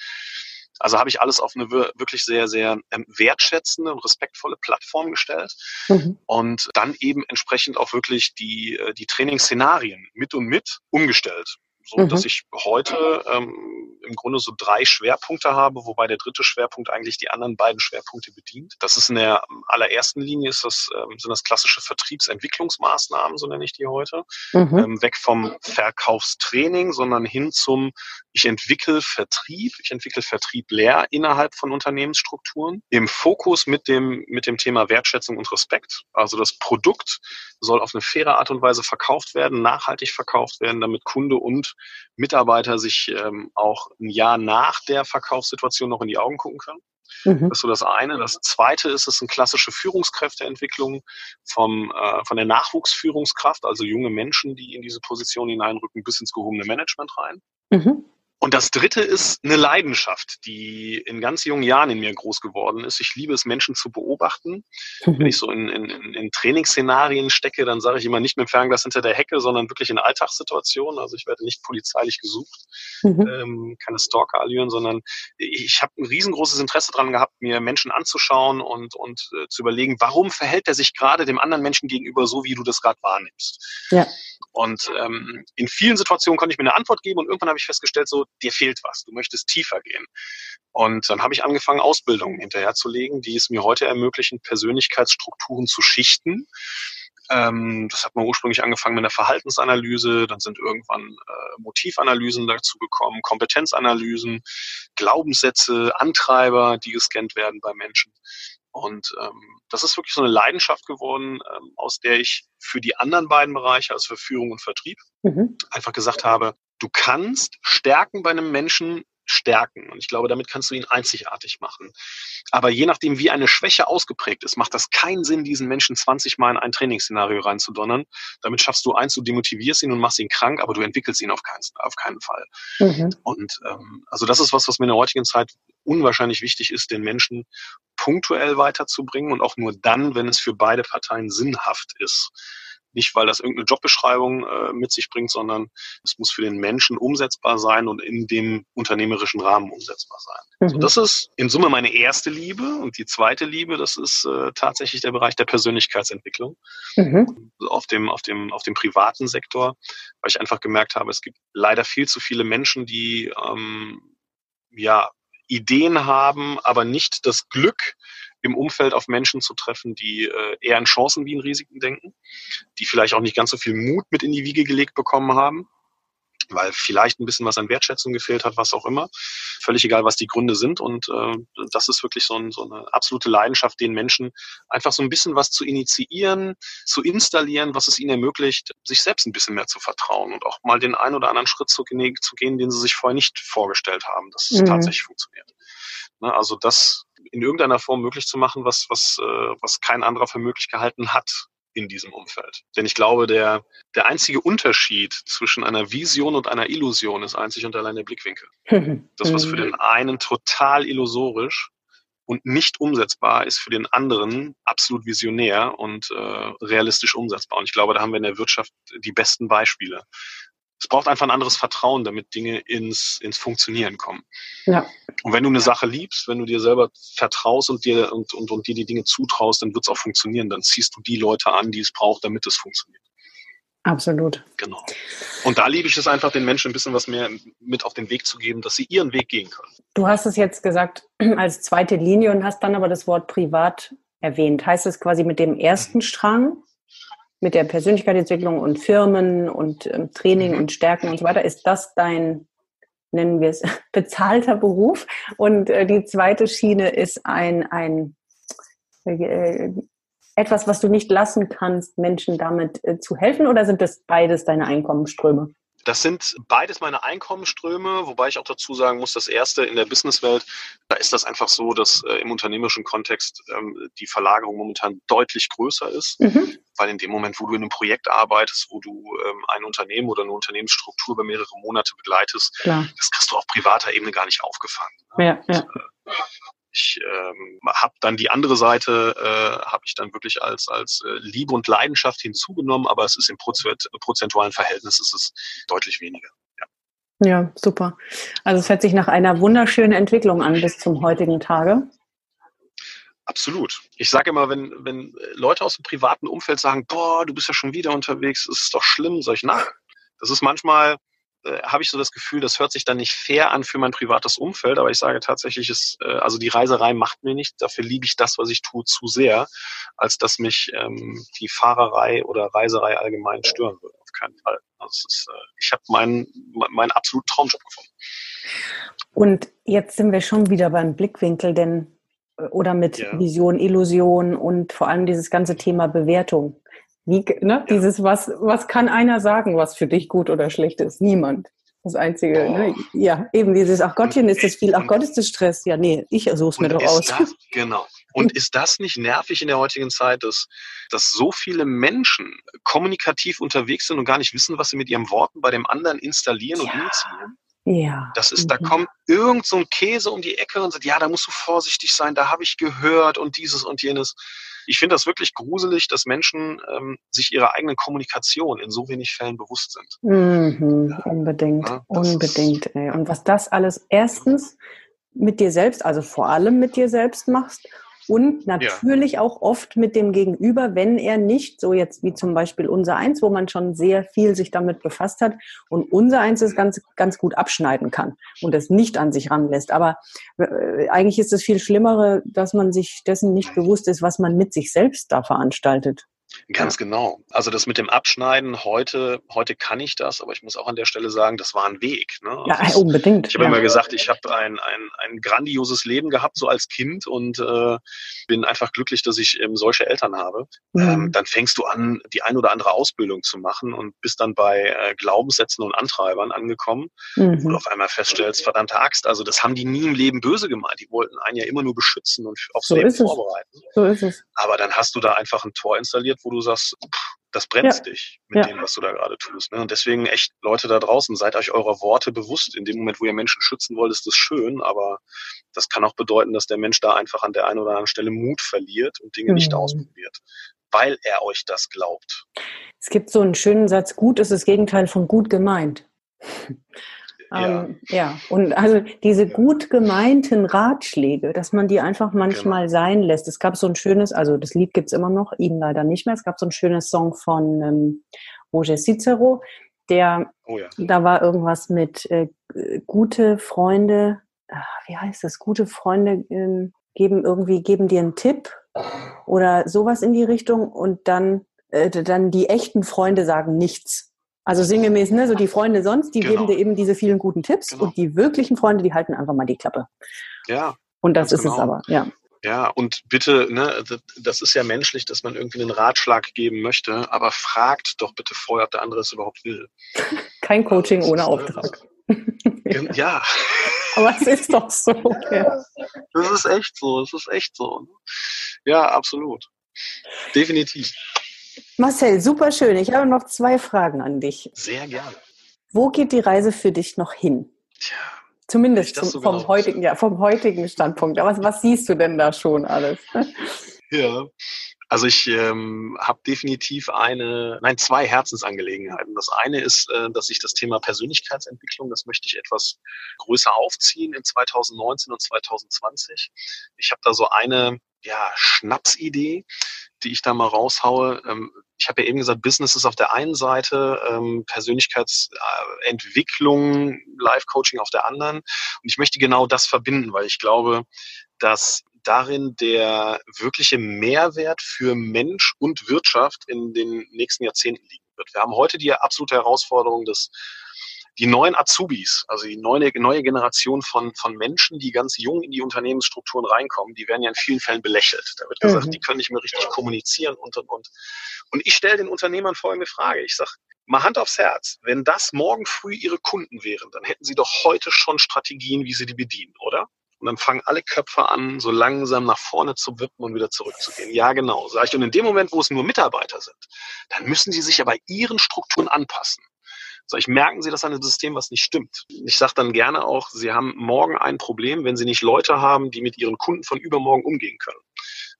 Also habe ich alles auf eine wirklich sehr, sehr ähm, wertschätzende und respektvolle Plattform gestellt mhm. und dann eben entsprechend auch wirklich die, äh, die Trainingsszenarien mit und mit umgestellt so mhm. dass ich heute ähm, im Grunde so drei Schwerpunkte habe, wobei der dritte Schwerpunkt eigentlich die anderen beiden Schwerpunkte bedient. Das ist in der allerersten Linie ist das, ähm, sind das klassische Vertriebsentwicklungsmaßnahmen, so nenne ich die heute. Mhm. Ähm, weg vom Verkaufstraining, sondern hin zum ich entwickle Vertrieb, ich entwickle Vertrieb leer innerhalb von Unternehmensstrukturen. Im Fokus mit dem, mit dem Thema Wertschätzung und Respekt. Also das Produkt soll auf eine faire Art und Weise verkauft werden, nachhaltig verkauft werden, damit Kunde und Mitarbeiter sich ähm, auch ein Jahr nach der Verkaufssituation noch in die Augen gucken können. Mhm. Das ist so das eine. Das zweite ist, es sind klassische Führungskräfteentwicklung vom, äh, von der Nachwuchsführungskraft, also junge Menschen, die in diese Position hineinrücken, bis ins gehobene Management rein. Mhm. Und das dritte ist eine Leidenschaft, die in ganz jungen Jahren in mir groß geworden ist. Ich liebe es, Menschen zu beobachten. Mhm. Wenn ich so in, in, in Trainingsszenarien stecke, dann sage ich immer nicht mit dem Fernglas hinter der Hecke, sondern wirklich in Alltagssituationen. Also ich werde nicht polizeilich gesucht, mhm. ähm, keine Stalker-Allüren, sondern ich habe ein riesengroßes Interesse daran gehabt, mir Menschen anzuschauen und, und äh, zu überlegen, warum verhält er sich gerade dem anderen Menschen gegenüber so, wie du das gerade wahrnimmst. Ja. Und ähm, in vielen Situationen konnte ich mir eine Antwort geben und irgendwann habe ich festgestellt, so, dir fehlt was, du möchtest tiefer gehen. Und dann habe ich angefangen, Ausbildungen hinterherzulegen, die es mir heute ermöglichen, Persönlichkeitsstrukturen zu schichten. Ähm, das hat man ursprünglich angefangen mit einer Verhaltensanalyse, dann sind irgendwann äh, Motivanalysen dazu gekommen, Kompetenzanalysen, Glaubenssätze, Antreiber, die gescannt werden bei Menschen. Und ähm, das ist wirklich so eine Leidenschaft geworden, ähm, aus der ich für die anderen beiden Bereiche, also für Führung und Vertrieb, mhm. einfach gesagt habe, du kannst Stärken bei einem Menschen stärken. Und ich glaube, damit kannst du ihn einzigartig machen. Aber je nachdem, wie eine Schwäche ausgeprägt ist, macht das keinen Sinn, diesen Menschen 20 Mal in ein Trainingsszenario reinzudonnern. Damit schaffst du eins, du demotivierst ihn und machst ihn krank, aber du entwickelst ihn auf keinen, auf keinen Fall. Mhm. Und ähm, also das ist was, was mir in der heutigen Zeit unwahrscheinlich wichtig ist, den Menschen punktuell weiterzubringen und auch nur dann, wenn es für beide Parteien sinnhaft ist. Nicht, weil das irgendeine Jobbeschreibung äh, mit sich bringt, sondern es muss für den Menschen umsetzbar sein und in dem unternehmerischen Rahmen umsetzbar sein. Mhm. So, das ist in Summe meine erste Liebe. Und die zweite Liebe, das ist äh, tatsächlich der Bereich der Persönlichkeitsentwicklung. Mhm. Auf, dem, auf, dem, auf dem privaten Sektor, weil ich einfach gemerkt habe, es gibt leider viel zu viele Menschen, die ähm, ja, Ideen haben, aber nicht das Glück, im Umfeld auf Menschen zu treffen, die äh, eher in Chancen wie in Risiken denken, die vielleicht auch nicht ganz so viel Mut mit in die Wiege gelegt bekommen haben, weil vielleicht ein bisschen was an Wertschätzung gefehlt hat, was auch immer. Völlig egal, was die Gründe sind. Und äh, das ist wirklich so, ein, so eine absolute Leidenschaft, den Menschen einfach so ein bisschen was zu initiieren, zu installieren, was es ihnen ermöglicht, sich selbst ein bisschen mehr zu vertrauen und auch mal den einen oder anderen Schritt zu, zu gehen, den sie sich vorher nicht vorgestellt haben, dass es mhm. tatsächlich funktioniert. Ne, also das in irgendeiner Form möglich zu machen, was, was, äh, was kein anderer für möglich gehalten hat in diesem Umfeld. Denn ich glaube, der, der einzige Unterschied zwischen einer Vision und einer Illusion ist einzig und allein der Blickwinkel. Das, was für den einen total illusorisch und nicht umsetzbar ist, für den anderen absolut visionär und äh, realistisch umsetzbar. Und ich glaube, da haben wir in der Wirtschaft die besten Beispiele es braucht einfach ein anderes Vertrauen, damit Dinge ins, ins Funktionieren kommen. Ja. Und wenn du eine Sache liebst, wenn du dir selber vertraust und dir, und, und, und dir die Dinge zutraust, dann wird es auch funktionieren. Dann ziehst du die Leute an, die es braucht, damit es funktioniert. Absolut. Genau. Und da liebe ich es einfach, den Menschen ein bisschen was mehr mit auf den Weg zu geben, dass sie ihren Weg gehen können. Du hast es jetzt gesagt als zweite Linie und hast dann aber das Wort privat erwähnt. Heißt es quasi mit dem ersten Strang mit der Persönlichkeitsentwicklung und Firmen und ähm, Training mhm. und Stärken und so weiter, ist das dein, nennen wir es, bezahlter Beruf. Und äh, die zweite Schiene ist ein, ein äh, etwas, was du nicht lassen kannst, Menschen damit äh, zu helfen, oder sind das beides deine Einkommensströme? Das sind beides meine Einkommensströme, wobei ich auch dazu sagen muss, das erste in der Businesswelt, da ist das einfach so, dass äh, im unternehmerischen Kontext ähm, die Verlagerung momentan deutlich größer ist, mhm. weil in dem Moment, wo du in einem Projekt arbeitest, wo du ähm, ein Unternehmen oder eine Unternehmensstruktur über mehrere Monate begleitest, Klar. das kriegst du auf privater Ebene gar nicht aufgefangen. Ne? Ja, ja. Und, äh, ich ähm, habe dann die andere Seite, äh, habe ich dann wirklich als, als äh, Liebe und Leidenschaft hinzugenommen, aber es ist im prozentualen Verhältnis ist es deutlich weniger. Ja. Ja, super. Also es hört sich nach einer wunderschönen Entwicklung an bis zum heutigen Tage. Absolut. Ich sage immer, wenn, wenn Leute aus dem privaten Umfeld sagen, boah, du bist ja schon wieder unterwegs, ist es doch schlimm, sag ich, nein. Das ist manchmal, äh, habe ich so das Gefühl, das hört sich dann nicht fair an für mein privates Umfeld, aber ich sage tatsächlich, ist, äh, also die Reiserei macht mir nicht, dafür liebe ich das, was ich tue, zu sehr, als dass mich ähm, die Fahrerei oder Reiserei allgemein stören würde. Auf keinen Fall. Also ist, äh, ich habe meinen meinen absoluten Traumjob gefunden. Und jetzt sind wir schon wieder beim Blickwinkel, denn äh, oder mit ja. Vision, Illusion und vor allem dieses ganze Thema Bewertung. Wie, ne? Ja. Dieses, was, was kann einer sagen, was für dich gut oder schlecht ist? Niemand. Das Einzige, ne? ja, eben dieses, ach Gottchen, ist das viel, ach Gott, ist das Stress. Ja, nee, ich suche es mir doch aus. Das, genau. Und ist das nicht nervig in der heutigen Zeit, dass, dass so viele Menschen kommunikativ unterwegs sind und gar nicht wissen, was sie mit ihren Worten bei dem anderen installieren ja. und initiieren? Ja. Das ist, da mhm. kommt irgend so ein Käse um die Ecke und sagt, ja, da musst du vorsichtig sein, da habe ich gehört und dieses und jenes ich finde das wirklich gruselig, dass Menschen ähm, sich ihrer eigenen Kommunikation in so wenig Fällen bewusst sind. Mhm, ja. Unbedingt, ja, unbedingt. Ey. Und was das alles erstens mit dir selbst, also vor allem mit dir selbst machst und natürlich ja. auch oft mit dem Gegenüber, wenn er nicht, so jetzt wie zum Beispiel unser Eins, wo man schon sehr viel sich damit befasst hat und unser Eins es ganz, ganz gut abschneiden kann und es nicht an sich ranlässt. Aber äh, eigentlich ist es viel Schlimmere, dass man sich dessen nicht bewusst ist, was man mit sich selbst da veranstaltet. Ganz genau. Also das mit dem Abschneiden, heute, heute kann ich das, aber ich muss auch an der Stelle sagen, das war ein Weg. Ne? Ja, also unbedingt. Ich habe ja. immer gesagt, ich habe ein, ein, ein grandioses Leben gehabt, so als Kind und äh, bin einfach glücklich, dass ich ähm, solche Eltern habe. Mhm. Ähm, dann fängst du an, die ein oder andere Ausbildung zu machen und bist dann bei äh, Glaubenssätzen und Antreibern angekommen, mhm. du auf einmal feststellst, verdammte Axt, also das haben die nie im Leben böse gemeint. Die wollten einen ja immer nur beschützen und aufs so Leben vorbereiten. So ist es. Aber dann hast du da einfach ein Tor installiert, wo du sagst, pff, das bremst ja. dich mit ja. dem, was du da gerade tust. Ne? Und deswegen echt, Leute da draußen, seid euch eurer Worte bewusst. In dem Moment, wo ihr Menschen schützen wollt, ist das schön, aber das kann auch bedeuten, dass der Mensch da einfach an der einen oder anderen Stelle Mut verliert und Dinge mhm. nicht ausprobiert, weil er euch das glaubt. Es gibt so einen schönen Satz, gut ist das Gegenteil von gut gemeint. Ja. Ähm, ja, und also diese gut gemeinten Ratschläge, dass man die einfach manchmal genau. sein lässt. Es gab so ein schönes, also das Lied gibt's immer noch, ihn leider nicht mehr. Es gab so ein schönes Song von ähm, Roger Cicero, der, oh ja. da war irgendwas mit äh, gute Freunde, ach, wie heißt das? Gute Freunde ähm, geben irgendwie, geben dir einen Tipp oder sowas in die Richtung und dann, äh, dann die echten Freunde sagen nichts. Also sinngemäß, ne, so die Freunde sonst, die genau. geben dir eben diese vielen guten Tipps genau. und die wirklichen Freunde, die halten einfach mal die Klappe. Ja. Und das ist genau. es aber, ja. Ja, und bitte, ne, das ist ja menschlich, dass man irgendwie einen Ratschlag geben möchte, aber fragt doch bitte vorher, ob der andere es überhaupt will. Kein Coaching ohne ist, Auftrag. ja. ja. Aber es ist doch so. Ja. Das ist echt so, es ist echt so. Ne? Ja, absolut. Definitiv. Marcel, super schön. Ich habe noch zwei Fragen an dich. Sehr gerne. Wo geht die Reise für dich noch hin? Tja. Zumindest zum, vom, genau heutigen, ja, vom heutigen Standpunkt. Aber was, was siehst du denn da schon alles? Ja, also ich ähm, habe definitiv eine, nein, zwei Herzensangelegenheiten. Das eine ist, äh, dass ich das Thema Persönlichkeitsentwicklung, das möchte ich etwas größer aufziehen in 2019 und 2020. Ich habe da so eine ja, Schnapsidee, die ich da mal raushaue. Ähm, ich habe ja eben gesagt, Business ist auf der einen Seite, ähm, Persönlichkeitsentwicklung, Life-Coaching auf der anderen. Und ich möchte genau das verbinden, weil ich glaube, dass darin der wirkliche Mehrwert für Mensch und Wirtschaft in den nächsten Jahrzehnten liegen wird. Wir haben heute die absolute Herausforderung des die neuen Azubis, also die neue, neue Generation von, von Menschen, die ganz jung in die Unternehmensstrukturen reinkommen, die werden ja in vielen Fällen belächelt. Da wird gesagt, mhm. die können nicht mehr richtig kommunizieren und, und, und. Und ich stelle den Unternehmern folgende Frage. Ich sage, mal Hand aufs Herz, wenn das morgen früh ihre Kunden wären, dann hätten sie doch heute schon Strategien, wie sie die bedienen, oder? Und dann fangen alle Köpfe an, so langsam nach vorne zu wippen und wieder zurückzugehen. Ja, genau, sage ich. Und in dem Moment, wo es nur Mitarbeiter sind, dann müssen sie sich ja bei ihren Strukturen anpassen. Sag ich, merken Sie das an dem System, was nicht stimmt? Ich sage dann gerne auch, Sie haben morgen ein Problem, wenn Sie nicht Leute haben, die mit Ihren Kunden von übermorgen umgehen können.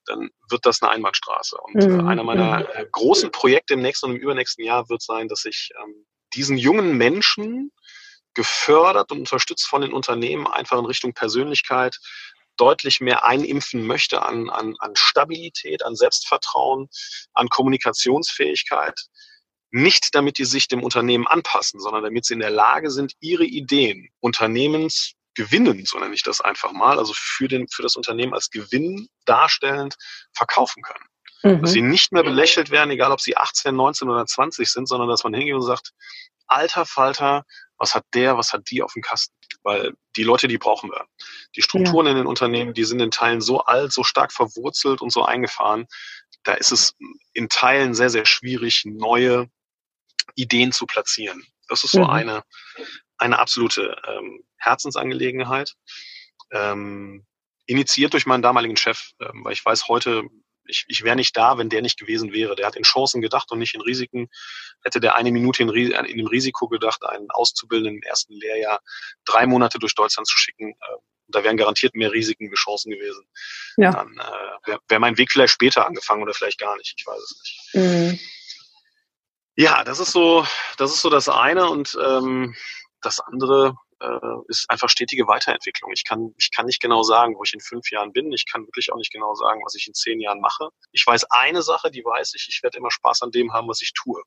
Dann wird das eine Einbahnstraße. Und äh, mhm. einer meiner mhm. äh, großen Projekte im nächsten und im übernächsten Jahr wird sein, dass ich ähm, diesen jungen Menschen gefördert und unterstützt von den Unternehmen einfach in Richtung Persönlichkeit deutlich mehr einimpfen möchte an, an, an Stabilität, an Selbstvertrauen, an Kommunikationsfähigkeit, nicht damit die sich dem Unternehmen anpassen, sondern damit sie in der Lage sind, ihre Ideen unternehmensgewinnend, so nenne ich das einfach mal, also für, den, für das Unternehmen als Gewinn darstellend verkaufen können. Mhm. Dass sie nicht mehr belächelt werden, egal ob sie 18, 19 oder 20 sind, sondern dass man hingeht und sagt, alter Falter, was hat der, was hat die auf dem Kasten? Weil die Leute, die brauchen wir. Die Strukturen ja. in den Unternehmen, die sind in Teilen so alt, so stark verwurzelt und so eingefahren. Da ist es in Teilen sehr, sehr schwierig, neue Ideen zu platzieren. Das ist so mhm. eine, eine absolute ähm, Herzensangelegenheit. Ähm, initiiert durch meinen damaligen Chef, ähm, weil ich weiß heute, ich, ich wäre nicht da, wenn der nicht gewesen wäre. Der hat in Chancen gedacht und nicht in Risiken. Hätte der eine Minute in, in dem Risiko gedacht, einen Auszubildenden im ersten Lehrjahr drei Monate durch Deutschland zu schicken, äh, da wären garantiert mehr Risiken wie Chancen gewesen. Ja. Dann äh, wäre wär mein Weg vielleicht später angefangen oder vielleicht gar nicht. Ich weiß es nicht. Mhm. Ja, das ist so, das ist so das eine und ähm, das andere äh, ist einfach stetige Weiterentwicklung. Ich kann, ich kann nicht genau sagen, wo ich in fünf Jahren bin. Ich kann wirklich auch nicht genau sagen, was ich in zehn Jahren mache. Ich weiß eine Sache, die weiß ich, ich werde immer Spaß an dem haben, was ich tue.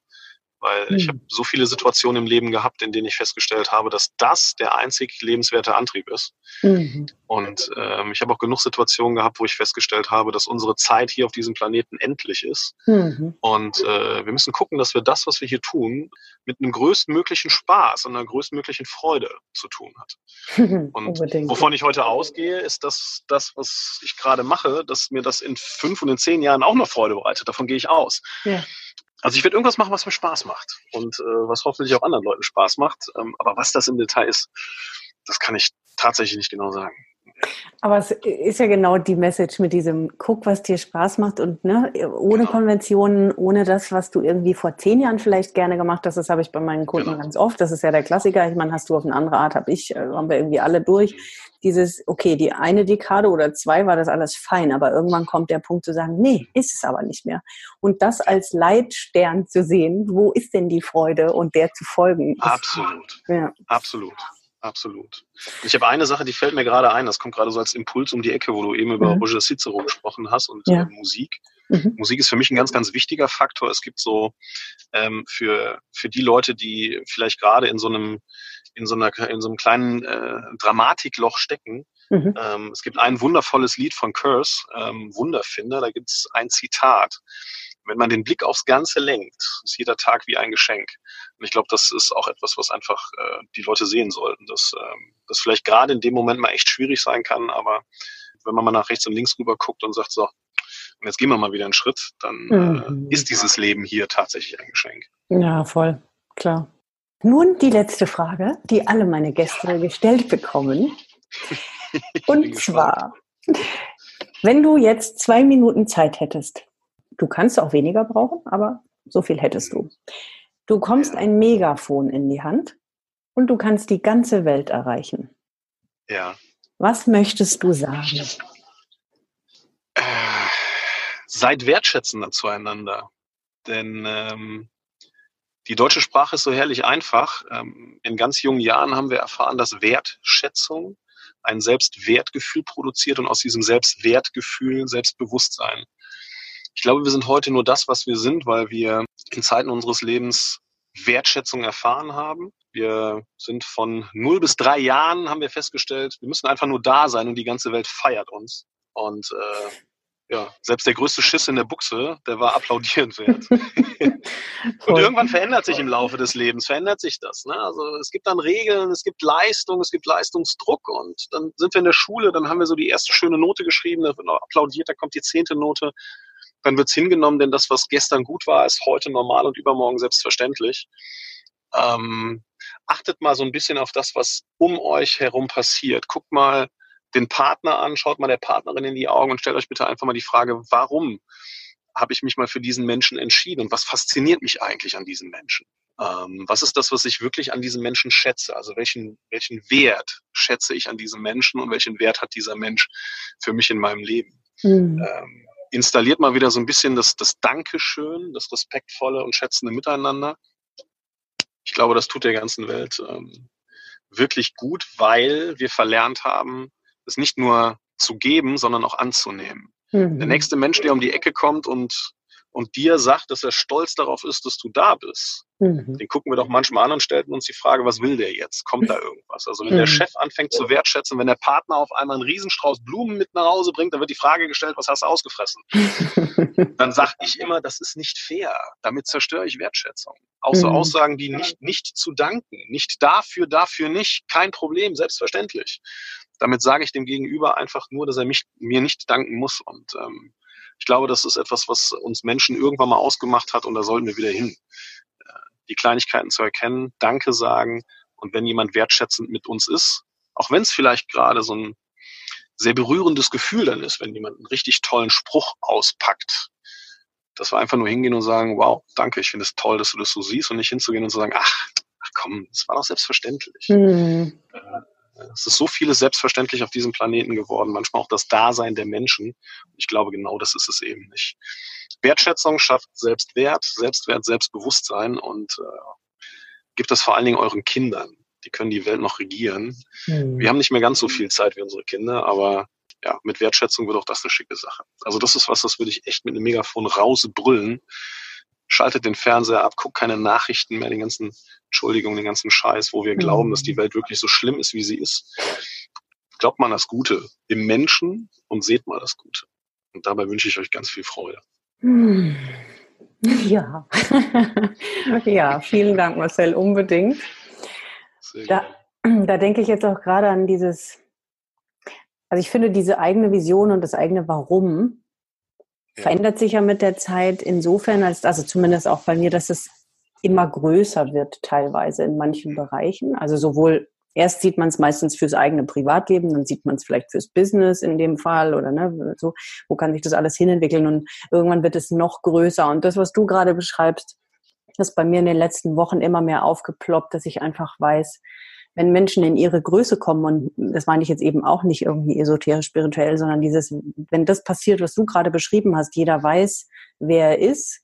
Weil ich hm. habe so viele Situationen im Leben gehabt, in denen ich festgestellt habe, dass das der einzig lebenswerte Antrieb ist. Mhm. Und ähm, ich habe auch genug Situationen gehabt, wo ich festgestellt habe, dass unsere Zeit hier auf diesem Planeten endlich ist. Mhm. Und äh, wir müssen gucken, dass wir das, was wir hier tun, mit einem größtmöglichen Spaß und einer größtmöglichen Freude zu tun hat. Und wovon ich heute ausgehe, ist, dass das, was ich gerade mache, dass mir das in fünf und in zehn Jahren auch noch Freude bereitet. Davon gehe ich aus. Ja. Also ich werde irgendwas machen, was mir Spaß macht und äh, was hoffentlich auch anderen Leuten Spaß macht. Ähm, aber was das im Detail ist, das kann ich tatsächlich nicht genau sagen. Aber es ist ja genau die Message mit diesem Guck, was dir Spaß macht und ne, ohne genau. Konventionen, ohne das, was du irgendwie vor zehn Jahren vielleicht gerne gemacht hast. Das habe ich bei meinen Kunden genau. ganz oft. Das ist ja der Klassiker. Ich meine, hast du auf eine andere Art, habe ich, äh, haben wir irgendwie alle durch. Dieses, okay, die eine Dekade oder zwei war das alles fein, aber irgendwann kommt der Punkt zu sagen, nee, ist es aber nicht mehr. Und das als Leitstern zu sehen, wo ist denn die Freude und der zu folgen? Absolut. Ja. Absolut. Absolut. Ich habe eine Sache, die fällt mir gerade ein, das kommt gerade so als Impuls um die Ecke, wo du eben über mhm. Roger Cicero gesprochen hast und ja. Musik. Mhm. Musik ist für mich ein ganz, ganz wichtiger Faktor. Es gibt so ähm, für, für die Leute, die vielleicht gerade in so einem, in so einer, in so einem kleinen äh, Dramatikloch stecken. Mhm. Ähm, es gibt ein wundervolles Lied von Curse, ähm, Wunderfinder, da gibt es ein Zitat wenn man den Blick aufs Ganze lenkt, ist jeder Tag wie ein Geschenk. Und ich glaube, das ist auch etwas, was einfach äh, die Leute sehen sollten, dass ähm, das vielleicht gerade in dem Moment mal echt schwierig sein kann, aber wenn man mal nach rechts und links rüber guckt und sagt, so, und jetzt gehen wir mal wieder einen Schritt, dann mhm. äh, ist dieses Leben hier tatsächlich ein Geschenk. Ja, voll, klar. Nun die letzte Frage, die alle meine Gäste gestellt bekommen. Und zwar, wenn du jetzt zwei Minuten Zeit hättest, Du kannst auch weniger brauchen, aber so viel hättest du. Du kommst ein Megafon in die Hand und du kannst die ganze Welt erreichen. Ja. Was möchtest du sagen? Äh, seid wertschätzender zueinander. Denn ähm, die deutsche Sprache ist so herrlich einfach. Ähm, in ganz jungen Jahren haben wir erfahren, dass Wertschätzung ein Selbstwertgefühl produziert und aus diesem Selbstwertgefühl Selbstbewusstsein. Ich glaube, wir sind heute nur das, was wir sind, weil wir in Zeiten unseres Lebens Wertschätzung erfahren haben. Wir sind von null bis drei Jahren, haben wir festgestellt, wir müssen einfach nur da sein und die ganze Welt feiert uns. Und äh, ja, selbst der größte Schiss in der Buchse, der war applaudierenswert. und irgendwann verändert sich im Laufe des Lebens, verändert sich das. Ne? Also es gibt dann Regeln, es gibt Leistung, es gibt Leistungsdruck und dann sind wir in der Schule, dann haben wir so die erste schöne Note geschrieben, da wird noch applaudiert, da kommt die zehnte Note dann wird's hingenommen, denn das, was gestern gut war, ist heute normal und übermorgen selbstverständlich. Ähm, achtet mal so ein bisschen auf das, was um euch herum passiert. Guckt mal den Partner an, schaut mal der Partnerin in die Augen und stellt euch bitte einfach mal die Frage, warum habe ich mich mal für diesen Menschen entschieden und was fasziniert mich eigentlich an diesem Menschen? Ähm, was ist das, was ich wirklich an diesem Menschen schätze? Also welchen, welchen Wert schätze ich an diesem Menschen und welchen Wert hat dieser Mensch für mich in meinem Leben? Mhm. Ähm, installiert mal wieder so ein bisschen das, das Dankeschön, das respektvolle und schätzende Miteinander. Ich glaube, das tut der ganzen Welt ähm, wirklich gut, weil wir verlernt haben, es nicht nur zu geben, sondern auch anzunehmen. Mhm. Der nächste Mensch, der um die Ecke kommt und und dir sagt, dass er stolz darauf ist, dass du da bist, mhm. den gucken wir doch manchmal an und stellen uns die Frage, was will der jetzt? Kommt da irgendwas? Also wenn mhm. der Chef anfängt zu wertschätzen, wenn der Partner auf einmal einen Riesenstrauß Blumen mit nach Hause bringt, dann wird die Frage gestellt, was hast du ausgefressen? dann sage ich immer, das ist nicht fair. Damit zerstöre ich Wertschätzung. Auch so mhm. Aussagen, die nicht, nicht zu danken, nicht dafür, dafür nicht, kein Problem, selbstverständlich. Damit sage ich dem Gegenüber einfach nur, dass er mich, mir nicht danken muss. Und ähm, ich glaube, das ist etwas, was uns Menschen irgendwann mal ausgemacht hat und da sollten wir wieder hin. Äh, die Kleinigkeiten zu erkennen, Danke sagen und wenn jemand wertschätzend mit uns ist, auch wenn es vielleicht gerade so ein sehr berührendes Gefühl dann ist, wenn jemand einen richtig tollen Spruch auspackt, dass wir einfach nur hingehen und sagen, wow, danke, ich finde es toll, dass du das so siehst und nicht hinzugehen und zu sagen, ach, ach komm, das war doch selbstverständlich. Mhm. Es ist so vieles selbstverständlich auf diesem Planeten geworden, manchmal auch das Dasein der Menschen. Ich glaube, genau das ist es eben nicht. Wertschätzung schafft Selbstwert, Selbstwert, Selbstbewusstsein und äh, gibt das vor allen Dingen euren Kindern. Die können die Welt noch regieren. Mhm. Wir haben nicht mehr ganz so viel Zeit wie unsere Kinder, aber ja, mit Wertschätzung wird auch das eine schicke Sache. Also das ist was, das würde ich echt mit einem Megafon rausbrüllen schaltet den Fernseher ab, guckt keine Nachrichten mehr, den ganzen, Entschuldigung, den ganzen Scheiß, wo wir mhm. glauben, dass die Welt wirklich so schlimm ist, wie sie ist. Glaubt man das Gute im Menschen und seht mal das Gute. Und dabei wünsche ich euch ganz viel Freude. Hm. Ja, ja, vielen Dank, Marcel, unbedingt. Da, da denke ich jetzt auch gerade an dieses, also ich finde diese eigene Vision und das eigene Warum verändert sich ja mit der Zeit insofern, als also zumindest auch bei mir, dass es immer größer wird teilweise in manchen Bereichen. Also sowohl Erst sieht man es meistens fürs eigene Privatleben, dann sieht man es vielleicht fürs Business in dem Fall oder ne, so, wo kann sich das alles hinentwickeln und irgendwann wird es noch größer. Und das, was du gerade beschreibst, ist bei mir in den letzten Wochen immer mehr aufgeploppt, dass ich einfach weiß, wenn Menschen in ihre Größe kommen, und das meine ich jetzt eben auch nicht irgendwie esoterisch spirituell, sondern dieses, wenn das passiert, was du gerade beschrieben hast, jeder weiß, wer er ist,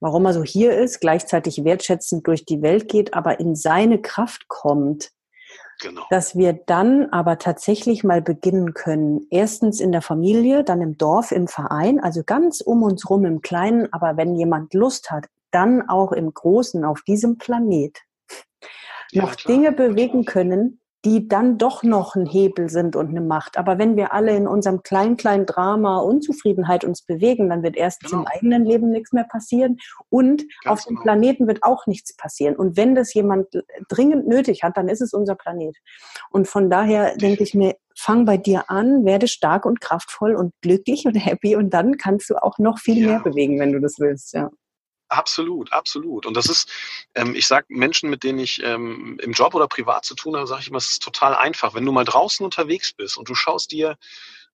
warum er so hier ist, gleichzeitig wertschätzend durch die Welt geht, aber in seine Kraft kommt, Genau. Dass wir dann aber tatsächlich mal beginnen können. Erstens in der Familie, dann im Dorf, im Verein, also ganz um uns rum im Kleinen. Aber wenn jemand Lust hat, dann auch im Großen auf diesem Planet noch klar, Dinge bewegen können, die dann doch noch ein Hebel sind und eine Macht. Aber wenn wir alle in unserem kleinen, kleinen Drama Unzufriedenheit uns bewegen, dann wird erstens genau. im eigenen Leben nichts mehr passieren und Ganz auf dem genau. Planeten wird auch nichts passieren. Und wenn das jemand dringend nötig hat, dann ist es unser Planet. Und von daher denke ich mir, fang bei dir an, werde stark und kraftvoll und glücklich und happy und dann kannst du auch noch viel ja. mehr bewegen, wenn du das willst, ja. Absolut, absolut. Und das ist, ähm, ich sage Menschen, mit denen ich ähm, im Job oder privat zu tun habe, sage ich immer, es ist total einfach. Wenn du mal draußen unterwegs bist und du schaust dir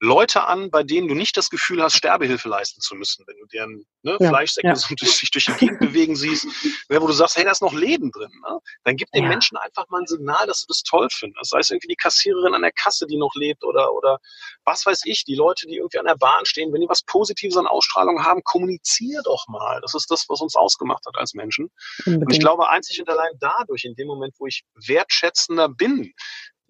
Leute an, bei denen du nicht das Gefühl hast, Sterbehilfe leisten zu müssen, wenn du deren ne, ja, Fleischsäcke ja. so sich durch die Gegend bewegen siehst, wo du sagst, hey, da ist noch Leben drin, ne? dann gib den ja. Menschen einfach mal ein Signal, dass du das toll findest. Sei es irgendwie die Kassiererin an der Kasse, die noch lebt oder, oder was weiß ich, die Leute, die irgendwie an der Bahn stehen, wenn die was Positives an Ausstrahlung haben, kommunizier doch mal. Das ist das, was uns ausgemacht hat als Menschen. Unbedingt. Und ich glaube, einzig und allein dadurch, in dem Moment, wo ich wertschätzender bin,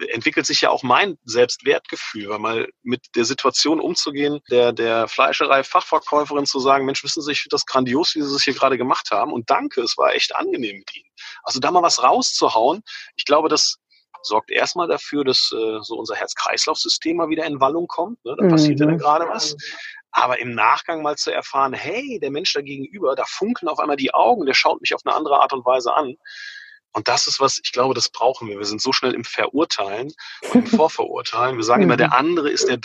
entwickelt sich ja auch mein Selbstwertgefühl, weil mal mit der Situation umzugehen, der, der Fleischerei-Fachverkäuferin zu sagen, Mensch, wissen Sie, ich finde das grandios, wie Sie es hier gerade gemacht haben und danke, es war echt angenehm mit Ihnen. Also da mal was rauszuhauen, ich glaube, das sorgt erstmal dafür, dass äh, so unser Herz-Kreislauf-System mal wieder in Wallung kommt. Ne? Da passiert mhm. ja dann gerade was. Aber im Nachgang mal zu erfahren, hey, der Mensch da gegenüber, da funkeln auf einmal die Augen, der schaut mich auf eine andere Art und Weise an. Und das ist was, ich glaube, das brauchen wir. Wir sind so schnell im Verurteilen und im Vorverurteilen. Wir sagen immer, der mhm. andere ist der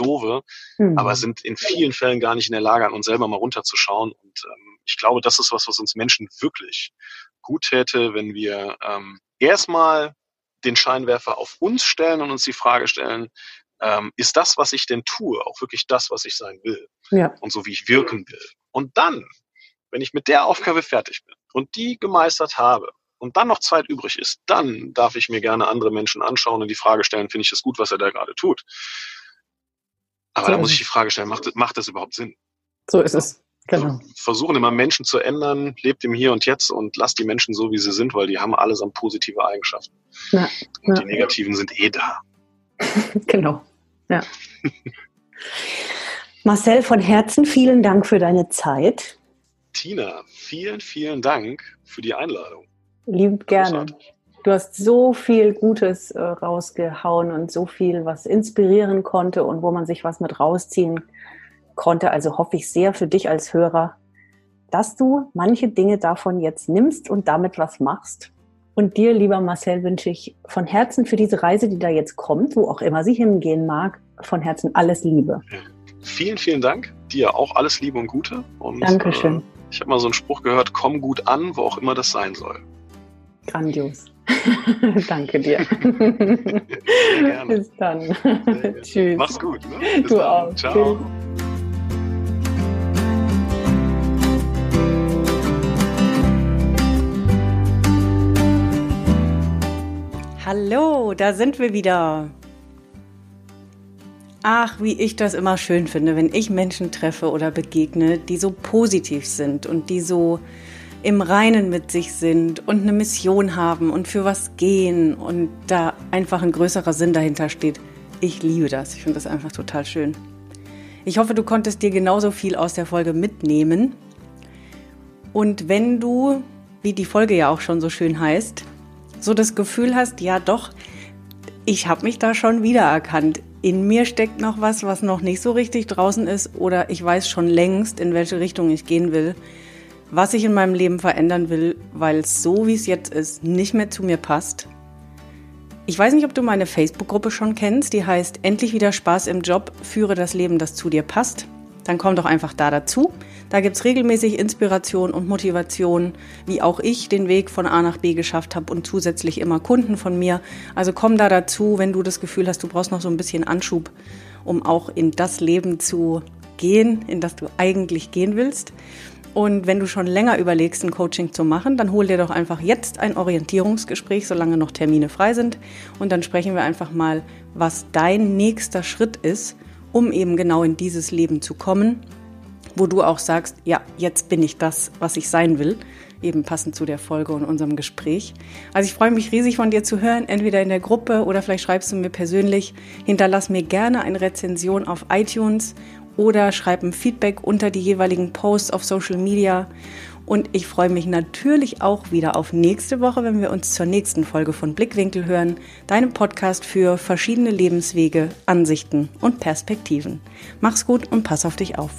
mhm. aber sind in vielen Fällen gar nicht in der Lage, an uns selber mal runterzuschauen. Und ähm, ich glaube, das ist was, was uns Menschen wirklich gut täte, wenn wir ähm, erstmal den Scheinwerfer auf uns stellen und uns die Frage stellen, ähm, ist das, was ich denn tue, auch wirklich das, was ich sein will? Ja. Und so wie ich wirken will. Und dann, wenn ich mit der Aufgabe fertig bin und die gemeistert habe, und dann noch Zeit übrig ist, dann darf ich mir gerne andere Menschen anschauen und die Frage stellen, finde ich es gut, was er da gerade tut. Aber so da muss ich die Frage stellen, macht, macht das überhaupt Sinn? So ist es. Genau. Versuchen immer Menschen zu ändern, lebt im Hier und Jetzt und lasst die Menschen so, wie sie sind, weil die haben allesamt positive Eigenschaften. Ja, und ja. die negativen sind eh da. genau. Ja. Marcel, von Herzen vielen Dank für deine Zeit. Tina, vielen, vielen Dank für die Einladung. Lieb gerne. Du hast so viel Gutes äh, rausgehauen und so viel, was inspirieren konnte und wo man sich was mit rausziehen konnte. Also hoffe ich sehr für dich als Hörer, dass du manche Dinge davon jetzt nimmst und damit was machst. Und dir, lieber Marcel, wünsche ich von Herzen für diese Reise, die da jetzt kommt, wo auch immer sie hingehen mag, von Herzen alles Liebe. Vielen, vielen Dank. Dir auch alles Liebe und Gute. Und, Dankeschön. Äh, ich habe mal so einen Spruch gehört, komm gut an, wo auch immer das sein soll. Grandios. Danke dir. Bis dann. Tschüss. Mach's gut. Ne? du dann. auch. Ciao. Tschüss. Hallo, da sind wir wieder. Ach, wie ich das immer schön finde, wenn ich Menschen treffe oder begegne, die so positiv sind und die so im Reinen mit sich sind und eine Mission haben und für was gehen und da einfach ein größerer Sinn dahinter steht. Ich liebe das. Ich finde das einfach total schön. Ich hoffe, du konntest dir genauso viel aus der Folge mitnehmen. Und wenn du, wie die Folge ja auch schon so schön heißt, so das Gefühl hast, ja doch, ich habe mich da schon wiedererkannt. In mir steckt noch was, was noch nicht so richtig draußen ist oder ich weiß schon längst, in welche Richtung ich gehen will was ich in meinem Leben verändern will, weil es so, wie es jetzt ist, nicht mehr zu mir passt. Ich weiß nicht, ob du meine Facebook-Gruppe schon kennst, die heißt Endlich wieder Spaß im Job, führe das Leben, das zu dir passt. dann komm doch einfach da dazu. Da gibt es regelmäßig Inspiration und Motivation, wie auch ich den Weg von A nach B geschafft habe und zusätzlich immer Kunden von mir. Also komm da dazu, wenn du das Gefühl hast, du brauchst noch so ein bisschen Anschub, um auch in das Leben zu gehen, in das du eigentlich gehen willst. Und wenn du schon länger überlegst, ein Coaching zu machen, dann hol dir doch einfach jetzt ein Orientierungsgespräch, solange noch Termine frei sind. Und dann sprechen wir einfach mal, was dein nächster Schritt ist, um eben genau in dieses Leben zu kommen, wo du auch sagst, ja, jetzt bin ich das, was ich sein will, eben passend zu der Folge und unserem Gespräch. Also ich freue mich riesig von dir zu hören, entweder in der Gruppe oder vielleicht schreibst du mir persönlich. Hinterlass mir gerne eine Rezension auf iTunes oder schreib ein Feedback unter die jeweiligen Posts auf Social Media. Und ich freue mich natürlich auch wieder auf nächste Woche, wenn wir uns zur nächsten Folge von Blickwinkel hören, deinem Podcast für verschiedene Lebenswege, Ansichten und Perspektiven. Mach's gut und pass auf dich auf.